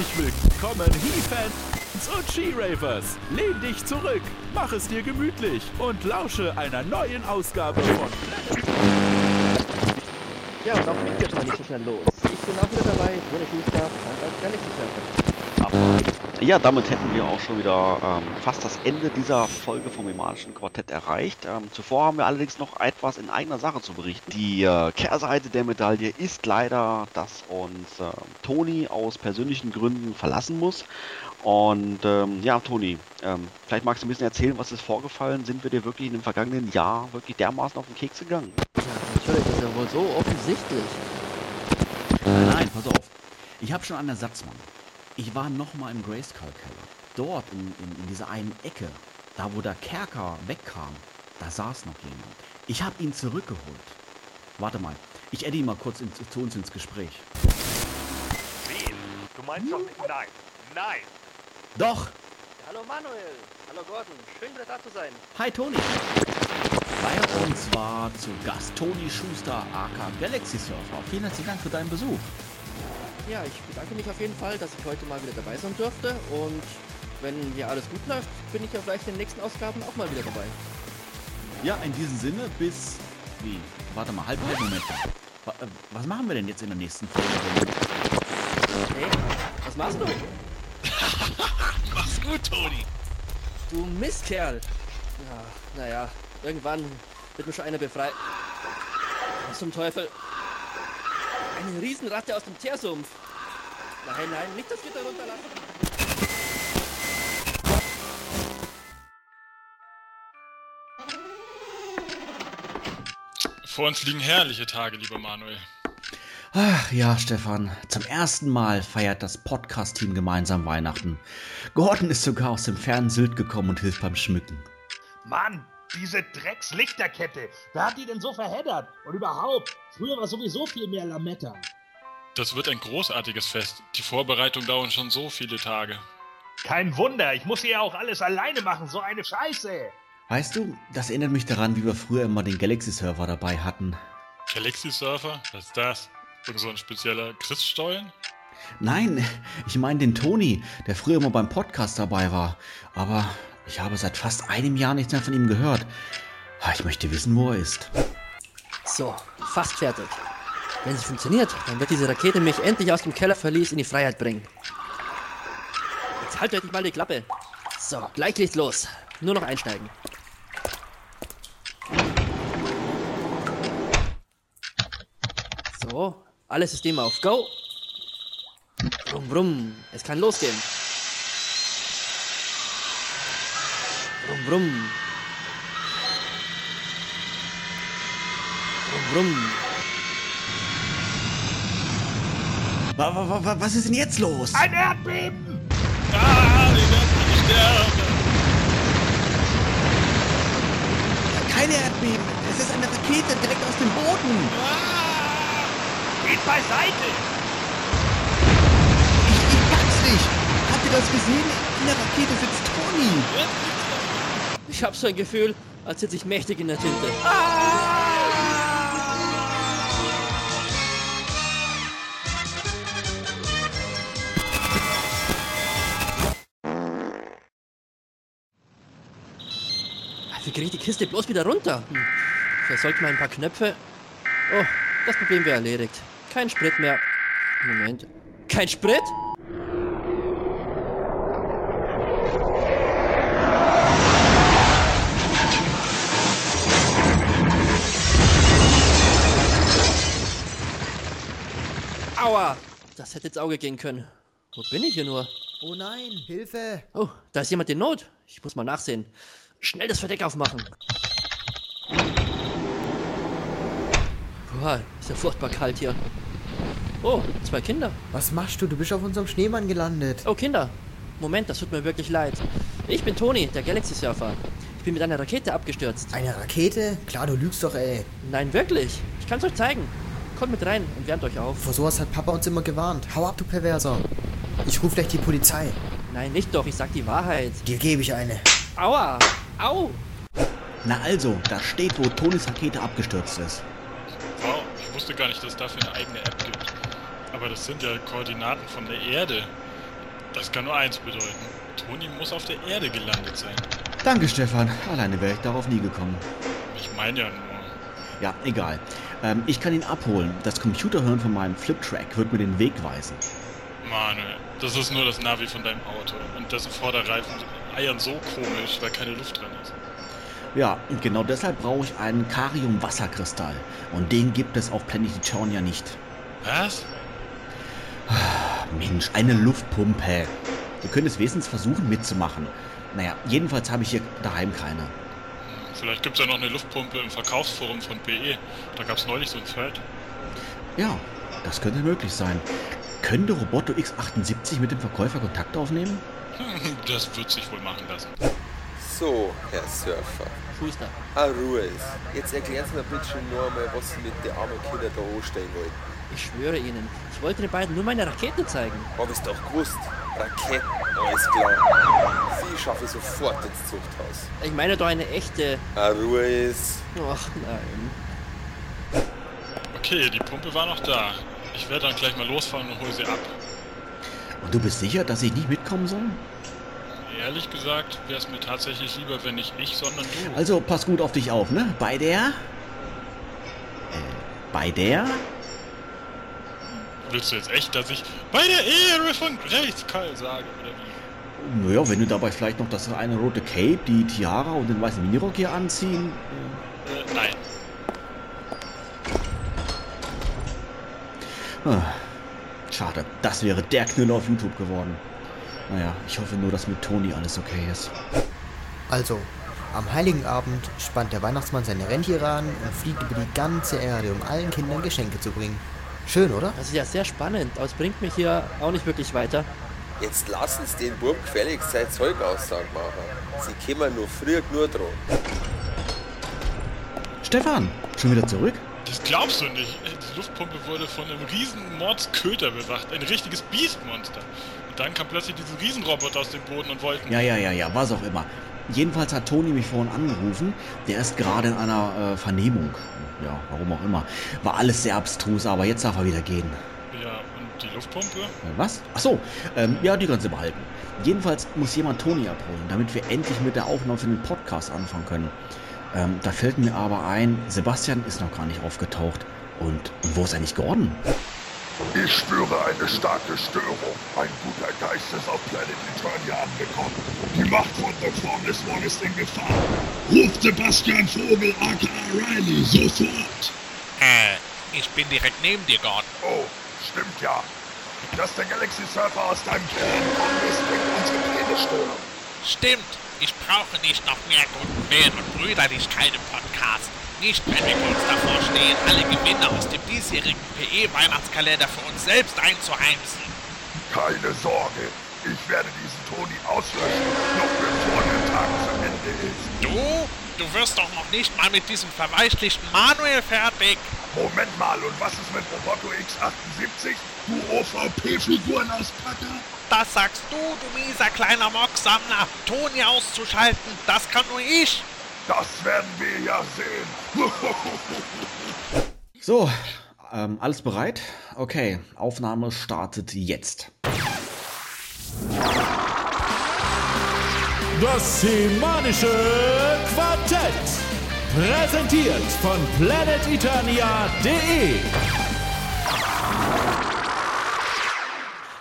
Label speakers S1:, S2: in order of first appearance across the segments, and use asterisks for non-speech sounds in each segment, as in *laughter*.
S1: Herzlich willkommen, He-Fans und She-Ravers. Lehn dich zurück, mach es dir gemütlich und lausche einer neuen Ausgabe von
S2: Ja, und auch mich jetzt mal nicht so schnell los. Ich bin auch wieder dabei, Toni Schuster, und als Galaxy
S3: Ja, damit hätten wir auch schon wieder ähm, fast das Ende dieser Folge vom Emanischen Quartett erreicht. Ähm, zuvor haben wir allerdings noch etwas in eigener Sache zu berichten. Die äh, Kehrseite der Medaille ist leider, dass uns äh, Toni aus persönlichen Gründen verlassen muss. Und ähm, ja, Toni, ähm, vielleicht magst du ein bisschen erzählen, was ist vorgefallen? Sind wir dir wirklich in dem vergangenen Jahr wirklich dermaßen auf den Keks gegangen?
S2: Ja, natürlich, das ist ja wohl so offensichtlich.
S4: Nein, nein, pass auf. Ich habe schon einen Ersatzmann. Ich war nochmal im Grayskull-Keller. Dort in, in, in dieser einen Ecke, da wo der Kerker wegkam, da saß noch jemand. Ich habe ihn zurückgeholt. Warte mal, ich adde ihn mal kurz ins, zu uns ins Gespräch.
S5: Wen? Du meinst doch nicht nein. Nein.
S4: Doch!
S2: Hallo Manuel, hallo Gordon, schön wieder da zu sein.
S4: Hi Toni! Bei uns war zu Gast Toni Schuster, aka Galaxy Surfer. Vielen herzlichen Dank für deinen Besuch.
S2: Ja, ich bedanke mich auf jeden Fall, dass ich heute mal wieder dabei sein durfte und wenn hier alles gut läuft, bin ich ja vielleicht in den nächsten Ausgaben auch mal wieder dabei.
S4: Ja, in diesem Sinne bis... Wie? Warte mal, halt, halt, Moment. Äh, Was machen wir denn jetzt in der nächsten Folge?
S2: Hey, was machst du? *laughs*
S5: Mach's gut, Toni.
S2: Du Mistkerl! Ja, naja, irgendwann wird mir schon einer befreit. Was zum Teufel? Eine Riesenratte aus dem Teersumpf. Nein, nein, nicht das Gitter runterlassen.
S6: Vor uns liegen herrliche Tage, lieber Manuel.
S4: Ach ja, Stefan. Zum ersten Mal feiert das Podcast-Team gemeinsam Weihnachten. Gordon ist sogar aus dem fernen Sylt gekommen und hilft beim Schmücken.
S5: Mann, diese Dreckslichterkette. Wer hat die denn so verheddert? Und überhaupt, früher war sowieso viel mehr Lametta.
S6: Das wird ein großartiges Fest. Die Vorbereitungen dauern schon so viele Tage.
S5: Kein Wunder, ich muss hier auch alles alleine machen, so eine Scheiße.
S4: Weißt du, das erinnert mich daran, wie wir früher immer den Galaxy-Server dabei hatten.
S6: Galaxy Surfer? Was ist das? Irgend so ein spezieller Christstollen?
S4: Nein, ich meine den Toni, der früher immer beim Podcast dabei war. Aber ich habe seit fast einem Jahr nichts mehr von ihm gehört. Ich möchte wissen, wo er ist.
S2: So, fast fertig. Wenn sie funktioniert, dann wird diese Rakete mich endlich aus dem Kellerverlies in die Freiheit bringen. Jetzt halt endlich mal die Klappe. So, gleich geht's los. Nur noch einsteigen. So, alle Systeme auf Go. Brumm, brumm. Es kann losgehen. Brumm, brumm. Brumm, brumm.
S4: Wa- wa- wa- Was ist denn jetzt los?
S5: Ein Erdbeben!
S6: Ah, wir werden sterben!
S4: Keine Erdbeben. Es ist eine Rakete direkt aus dem Boden.
S5: Geht beiseite!
S4: Ich, ich pack's nicht. Habt ihr das gesehen? In der Rakete sitzt Toni.
S2: Ich hab so ein Gefühl, als sitze ich mächtig in der Tinte. Wie krieg ich die Kiste bloß wieder runter? Hm. Vielleicht sollten ein paar Knöpfe... Oh, das Problem wäre erledigt. Kein Sprit mehr. Moment. Kein Sprit? Aua! Das hätte ins Auge gehen können. Wo bin ich hier nur?
S7: Oh nein, Hilfe!
S2: Oh, da ist jemand in Not. Ich muss mal nachsehen. Schnell das Verdeck aufmachen. Boah, ist ja furchtbar kalt hier. Oh, zwei Kinder.
S7: Was machst du? Du bist auf unserem Schneemann gelandet.
S2: Oh, Kinder. Moment, das tut mir wirklich leid. Ich bin Toni, der Galaxy Surfer. Ich bin mit einer Rakete abgestürzt.
S7: Eine Rakete? Klar, du lügst doch, ey.
S2: Nein, wirklich. Ich kann's euch zeigen. Kommt mit rein und wärmt euch auf.
S7: Vor sowas hat Papa uns immer gewarnt. Hau ab, du Perverser. Ich ruf gleich die Polizei.
S2: Nein, nicht doch, ich sag die Wahrheit.
S7: Dir gebe ich eine.
S2: Aua! Au!
S4: Na also, da steht, wo Tonis Rakete abgestürzt ist.
S6: Wow, ich wusste gar nicht, dass es dafür eine eigene App gibt. Aber das sind ja Koordinaten von der Erde. Das kann nur eins bedeuten. Toni muss auf der Erde gelandet sein.
S4: Danke, Stefan. Alleine wäre ich darauf nie gekommen.
S6: Ich meine ja nur.
S4: Ja, egal. Ähm, ich kann ihn abholen. Das Computerhirn von meinem Fliptrack wird mir den Weg weisen.
S6: Manuel, das ist nur das Navi von deinem Auto. Und dessen Vorderreifen eiern so komisch, weil keine Luft drin ist.
S4: Ja, und genau deshalb brauche ich einen Karium-Wasserkristall. Und den gibt es auf Planet Eternia nicht.
S6: Was?
S4: Mensch, eine Luftpumpe. Wir können es wenigstens versuchen mitzumachen. Naja, jedenfalls habe ich hier daheim keine.
S6: Vielleicht gibt es ja noch eine Luftpumpe im Verkaufsforum von PE. Da gab es neulich so ein Thread.
S4: Ja, das könnte möglich sein. Könnte Roboto X78 mit dem Verkäufer Kontakt aufnehmen? *laughs*
S6: Das wird sich wohl machen lassen.
S8: So, Herr Surfer.
S2: Schuster.
S8: Ah, Ruhe ist. Jetzt erklären Sie mir bitte schon nur einmal, was Sie mit den armen Kindern da anstellen wollten.
S2: Ich schwöre Ihnen, ich wollte den beiden nur meine Rakete zeigen.
S8: Hab ich's doch gewusst. Raketen, alles klar. Sie schaffe ich sofort ins Zuchthaus.
S2: Ich meine doch eine echte.
S8: Ah, Ruhe ist.
S2: Ach nein.
S6: Okay, die Pumpe war noch da. Ich werde dann gleich mal losfahren und hole sie ab.
S4: Und du bist sicher, dass ich nicht mitkommen soll?
S6: Ehrlich gesagt, wäre es mir tatsächlich lieber, wenn nicht ich, sondern du.
S4: Also pass gut auf dich auf, ne? Bei der? Äh, bei der?
S6: Willst du jetzt echt, dass ich bei der Ehre von Grayskull sage, oder wie?
S4: Naja, wenn du dabei vielleicht noch das eine rote Cape, die Tiara und den weißen Minirock hier anziehen.
S6: Äh, nein.
S4: Ah, schade, das wäre der Knüller auf YouTube geworden. Naja, ich hoffe nur, dass mit Toni alles okay ist.
S7: Also, am Heiligen Abend spannt der Weihnachtsmann seine Rentiere an und fliegt über die ganze Erde, um allen Kindern Geschenke zu bringen. Schön, oder?
S2: Das ist ja sehr spannend, aber es bringt mich hier auch nicht wirklich weiter.
S8: Jetzt lassen Sie den Bub gefälligst sein Zeug aussagen machen. Sie kommen nur früh nur dran.
S4: Stefan, schon wieder zurück?
S6: Das glaubst du nicht. Die Luftpumpe wurde von einem riesen Mordsköter bewacht. Ein richtiges Biestmonster. Und dann kam plötzlich diese Riesenroboter aus dem Boden und wollten...
S4: Ja, ja, ja, ja, was auch immer. Jedenfalls hat Toni mich vorhin angerufen. Der ist gerade in einer äh, Vernehmung. Ja, warum auch immer. War alles sehr abstrus, aber jetzt darf er wieder gehen.
S6: Ja, und die Luftpumpe?
S4: Äh, Was? Ach so, ähm, ja, die kannst du behalten. Jedenfalls muss jemand Toni abholen, damit wir endlich mit der Aufnahme für den Podcast anfangen können. Ähm, da fällt mir aber ein, Sebastian ist noch gar nicht aufgetaucht. Und, und wo ist eigentlich Gordon?
S9: Ich spüre eine starke Störung. Ein guter Geist ist auf Planet Eternia angekommen. Die Macht von Dr. Nismon ist in Gefahr. Ruft Sebastian Vogel aka Riley sofort.
S10: Äh, ich bin direkt neben dir, Gordon.
S9: Oh, stimmt ja. Dass der Galaxy Surfer aus deinem Kern kommt, ist bringt unsere Pläne stören.
S10: Stimmt, ich brauche nicht noch mehr guten Willen und Brüderlichkeit im Podcast. Nicht, wenn wir kurz davor stehen, alle Gewinne aus dem diesjährigen PE-Weihnachtskalender für uns selbst einzuheimsen.
S9: Keine Sorge, ich werde diesen Toni auslöschen, noch bevor der Tag zu Ende ist.
S10: Du? Du wirst doch noch nicht mal mit diesem verweichlichten Manuel fertig.
S9: Moment mal, und was ist mit Roboto X78? Du OVP-Figurenauspacker?
S10: Das sagst du, du mieser kleiner Mocksammler. Toni auszuschalten, das kann nur ich.
S9: Das werden wir ja sehen. *laughs*
S4: So, ähm, alles bereit? Okay, Aufnahme startet jetzt.
S1: Das semanische Quartett. Präsentiert von planeteternia.de.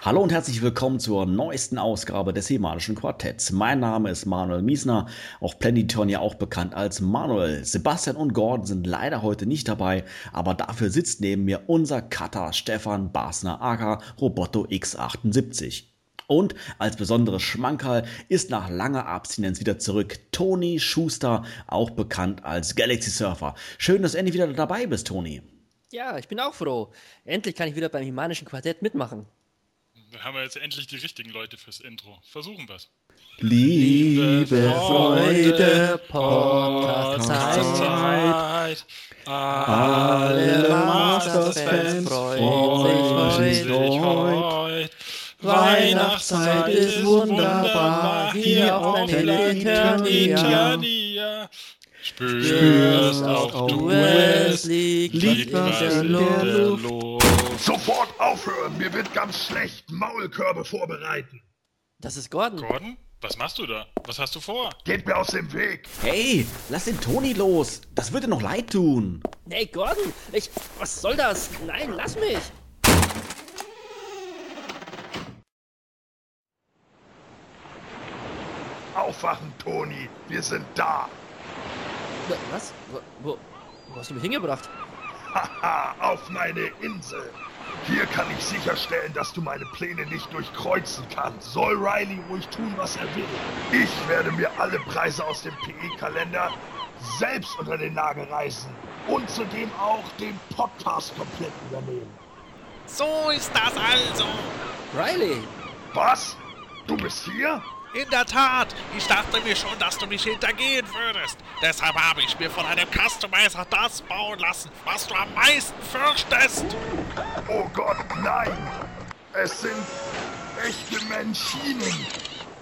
S4: Hallo und herzlich willkommen zur neuesten Ausgabe des Hemanischen Quartetts. Mein Name ist Manuel Miesner, auf Planetonia auch bekannt als Manuel. Sebastian und Gordon sind leider heute nicht dabei, aber dafür sitzt neben mir unser Cutter Stefan Basner aka Roboto X78. Und als besonderes Schmankerl ist nach langer Abstinenz wieder zurück Toni Schuster, auch bekannt als Galaxy Surfer. Schön, dass du endlich wieder dabei bist, Toni.
S2: Ja, ich bin auch froh. Endlich kann ich wieder beim Himanischen Quartett mitmachen.
S6: Da haben wir jetzt endlich die richtigen Leute fürs Intro. Versuchen wir's.
S4: Liebe
S2: Freude, Podcast-Zeit.
S6: Zeit.
S2: Alle Masters-Fans freuen sich
S6: heute.
S2: Weihnachtszeit ist wunderbar, hier auf Planet Eternia.
S6: Eternia. Spürst auch du es,
S2: liegt,
S6: liegt was in der Luft.
S9: Sofort aufhören, mir wird ganz schlecht. Maulkörbe vorbereiten.
S2: Das ist Gordon.
S6: Gordon? Was machst du da? Was hast du vor?
S9: Geht mir aus dem Weg!
S4: Hey, lass den Toni los. Das würde noch leid tun.
S2: Hey, Gordon! Ich. Was soll das? Nein, lass mich!
S9: Aufwachen, Toni! Wir sind da!
S2: Wa- Was? Wo, wo, wo hast du mich hingebracht?
S9: Haha, auf meine Insel! Hier kann ich sicherstellen, dass du meine Pläne nicht durchkreuzen kannst. Soll Riley ruhig tun, was er will. Ich werde mir alle Preise aus dem PE-Kalender selbst unter den Nagel reißen. Und zudem auch den Podcast komplett übernehmen.
S10: So ist das also.
S2: Riley!
S9: Was? Du bist hier?
S10: In der Tat, ich dachte mir schon, dass du mich hintergehen würdest. Deshalb habe ich mir von einem Customizer das bauen lassen, was du am meisten fürchtest.
S9: Oh Gott, nein! Es sind echte Menschinen!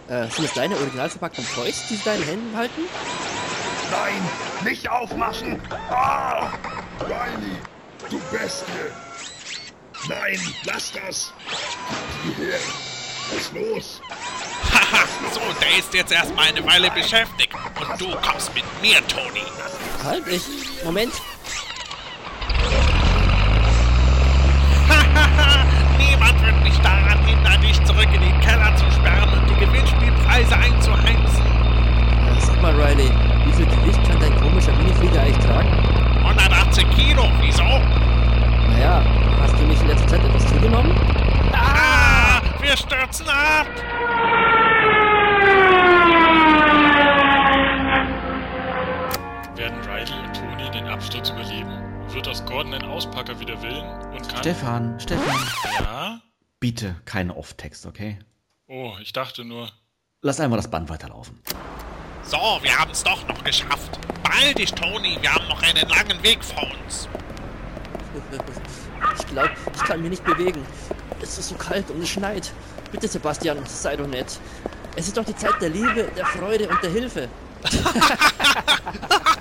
S2: Äh, sind es deine original verpackten Toys, die sie in deinen Händen halten?
S9: Nein, nicht aufmachen! Ah! Riley, du Bestie! Nein, lass das! Her! Was ist los?
S10: So, der ist jetzt erstmal eine Weile beschäftigt. Und du kommst mit mir, Toni.
S2: Halt, ich. Moment.
S10: Hahaha, *laughs* niemand wird mich daran hindern, dich zurück in den Keller zu sperren und die Gewinnspielpreise einzuheimsen.
S2: Äh, sag mal, Riley, wie viel Gewicht kann dein komischer Miniflieger eigentlich tragen?
S10: 180 Kilo, wieso?
S2: Naja, hast du nicht in letzter Zeit etwas zugenommen?
S10: Ah, wir stürzen ab.
S6: Absturz überleben? Wird aus Gordon ein Auspacker wider Willen und kann...
S4: Stefan, Stefan.
S6: Ja?
S4: Bitte keine Off-Text, okay?
S6: Oh, ich dachte nur...
S4: Lass einmal das Band weiterlaufen.
S10: So, wir haben es doch noch geschafft. Beeil dich, Toni, wir haben noch einen langen Weg vor uns. *laughs*
S2: Ich glaube, ich kann mich nicht bewegen. Es ist so kalt und es schneit. Bitte, Sebastian, sei doch nett. Es ist doch die Zeit der Liebe, der Freude und der Hilfe. *laughs*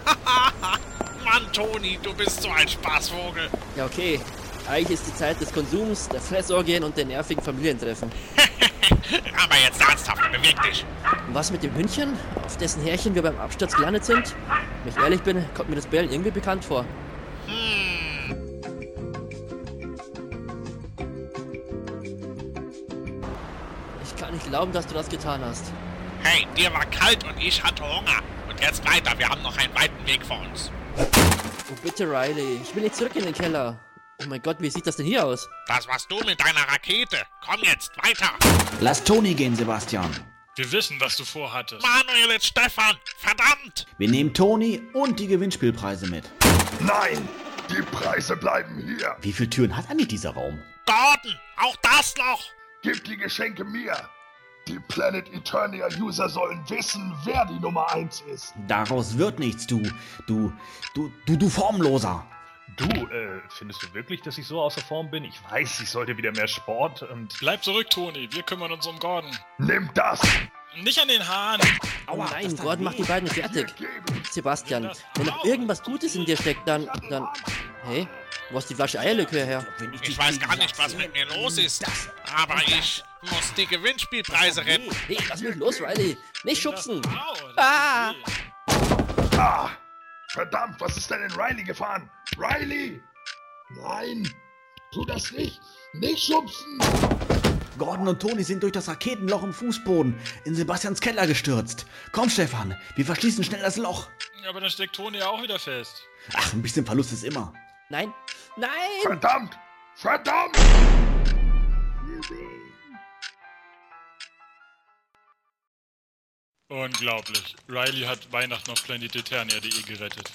S10: Mann, Toni, du bist so ein Spaßvogel.
S2: Ja, okay. Eigentlich ist die Zeit des Konsums, der Fressorgien und der nervigen Familientreffen. *laughs*
S10: Aber jetzt ernsthaft, beweg dich.
S2: Und was mit dem Hündchen, auf dessen Härchen wir beim Absturz gelandet sind? Wenn ich ehrlich bin, kommt mir das Bellen irgendwie bekannt vor. Ich kann nicht glauben, dass du das getan hast.
S10: Hey, dir war kalt und ich hatte Hunger. Und jetzt weiter, wir haben noch einen weiten Weg vor uns.
S2: Oh, bitte, Riley. Ich will nicht zurück in den Keller. Oh mein Gott, wie sieht das denn hier aus?
S10: Das warst du mit deiner Rakete. Komm jetzt, weiter.
S4: Lass Toni gehen, Sebastian.
S6: Wir wissen, was du vorhattest.
S10: Manuel und Stefan, verdammt.
S4: Wir nehmen Toni und die Gewinnspielpreise mit.
S9: Nein! Die Preise bleiben hier!
S4: Wie viele Türen hat eigentlich dieser Raum?
S10: Gordon, auch das noch.
S9: Gib die Geschenke mir! Die Planet Eternia User sollen wissen, wer die Nummer 1 ist.
S4: Daraus wird nichts, du, du, du, du, du Formloser.
S5: Du, äh, findest du wirklich, dass ich so außer Form bin? Ich weiß, ich sollte wieder mehr Sport und...
S6: Bleib zurück, Toni. Wir kümmern uns um Gordon.
S9: Nimm das!
S6: Nicht an den Haaren.
S2: Oh nein, Gordon macht die beiden fertig. Sebastian, wenn noch irgendwas Gutes in dir steckt, dann, dann... Hey, wo ist die Flasche Eierlikör her?
S10: Ich weiß gar nicht, was mit mir los ist. Aber ich muss die Gewinnspielpreise retten.
S2: Hey, lass mich los, Riley. Nicht schubsen. Ah!
S9: Ah! Verdammt, was ist denn in Riley gefahren? Riley! Nein! Tu das nicht! Nicht schubsen!
S4: Gordon und Toni sind durch das Raketenloch im Fußboden in Sebastians Keller gestürzt. Komm, Stefan, wir verschließen schnell das Loch.
S6: Ja, aber dann steckt Toni ja auch wieder fest.
S4: Ach, ein bisschen Verlust ist immer.
S2: Nein, nein!
S9: Verdammt! Verdammt!
S6: Unglaublich. Riley hat Weihnachten auf planeteternia.de gerettet.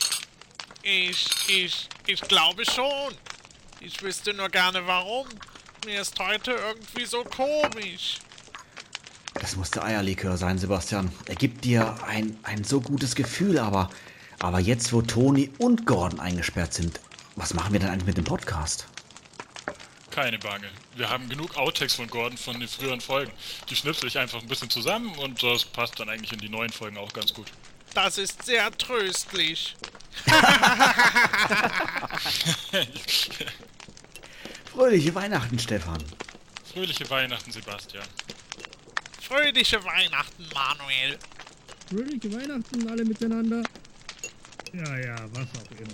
S10: Ich, ich, ich glaube schon. Ich wüsste nur gerne warum. Mir ist heute irgendwie so komisch.
S4: Das muss der Eierlikör sein, Sebastian. Er gibt dir ein, ein so gutes Gefühl, aber, aber jetzt, wo Toni und Gordon eingesperrt sind, was machen wir denn eigentlich mit dem Podcast?
S6: Keine Bange. Wir haben genug Outtakes von Gordon von den früheren Folgen. Die schnipsel ich einfach ein bisschen zusammen und das passt dann eigentlich in die neuen Folgen auch ganz gut.
S10: Das ist sehr tröstlich. *laughs*
S4: Fröhliche Weihnachten, Stefan.
S6: Fröhliche Weihnachten, Sebastian.
S10: fröhliche Weihnachten, Manuel.
S11: Fröhliche Weihnachten alle miteinander. Ja, ja, was auch immer.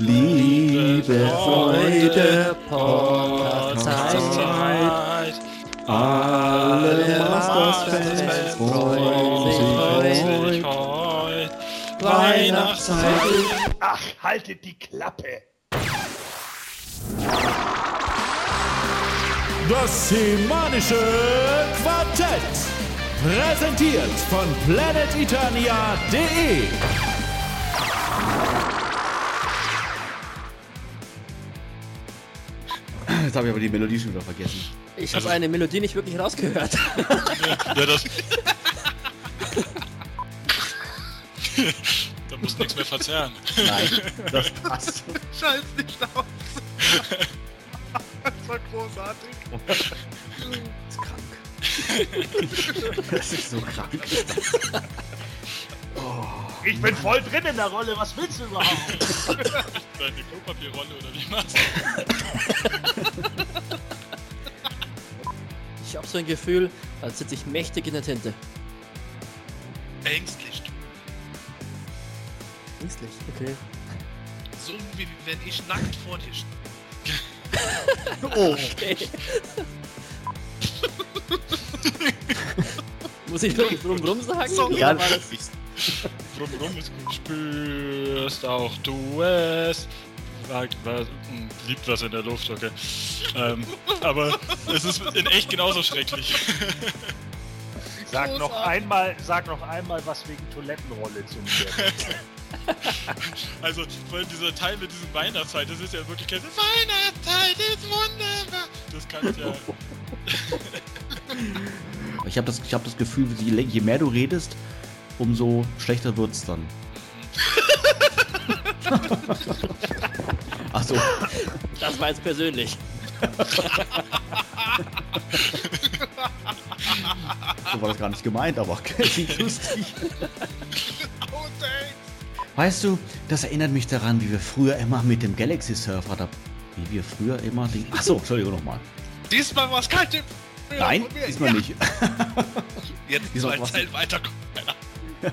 S4: Liebe
S2: Freude, Podcast-Zeit.
S4: alle
S2: Mastersfans freuen sich
S6: Freut heut.
S2: Weihnachtszeit.
S5: Ach, haltet die Klappe.
S1: Das semanische Quartett. Präsentiert von planeteternia.de.
S4: Jetzt habe ich aber die Melodie schon wieder vergessen.
S2: Ich habe eine Melodie nicht wirklich rausgehört. *laughs*
S6: Ja, das. *laughs* da muss nichts mehr verzerren.
S4: Nein, das *laughs* passt.
S10: Scheiß nicht aus. das war großartig.
S4: Das ist so krank.
S5: Ich bin voll drin in der Rolle, was willst du überhaupt?
S6: Deine Klopapierrolle oder wie machst
S2: Ich so ein Gefühl, als sitze ich mächtig in der Tinte.
S10: Ängstlich.
S2: Ängstlich, okay. *laughs*
S10: So wie wenn ich nackt vor dir stehe. *laughs*
S4: Oh,
S2: okay. *laughs* Muss ich noch drum rum sagen?
S10: So,
S4: ja,
S2: war das,
S6: Rum, rum ist gut. Spürst auch du es. Sagt was, hm, liegt was in der Luft, okay. Ähm, aber es ist in echt genauso schrecklich.
S5: Sag noch einmal, sag noch einmal was wegen Toilettenrolle zu mir. *laughs*
S6: Also, vor allem dieser Teil mit diesem Weihnachtszeit, das ist ja wirklich kein Weihnachtszeit ist wunderbar. Das kann ich ja. *laughs*
S4: ich habe das, ich hab das Gefühl, je, je mehr du redest, umso schlechter wird's dann. *laughs* Achso,
S2: das war jetzt persönlich.
S4: so war das gar nicht gemeint, aber *laughs* klingt lustig. Weißt du, das erinnert mich daran, wie wir früher immer mit dem Galaxy Surfer da. Wie wir früher immer den. Achso, Entschuldigung nochmal.
S10: Diesmal was kalte.
S4: Nein, diesmal nicht. *laughs*
S10: Jetzt
S4: Diesmal
S10: zwei
S4: was-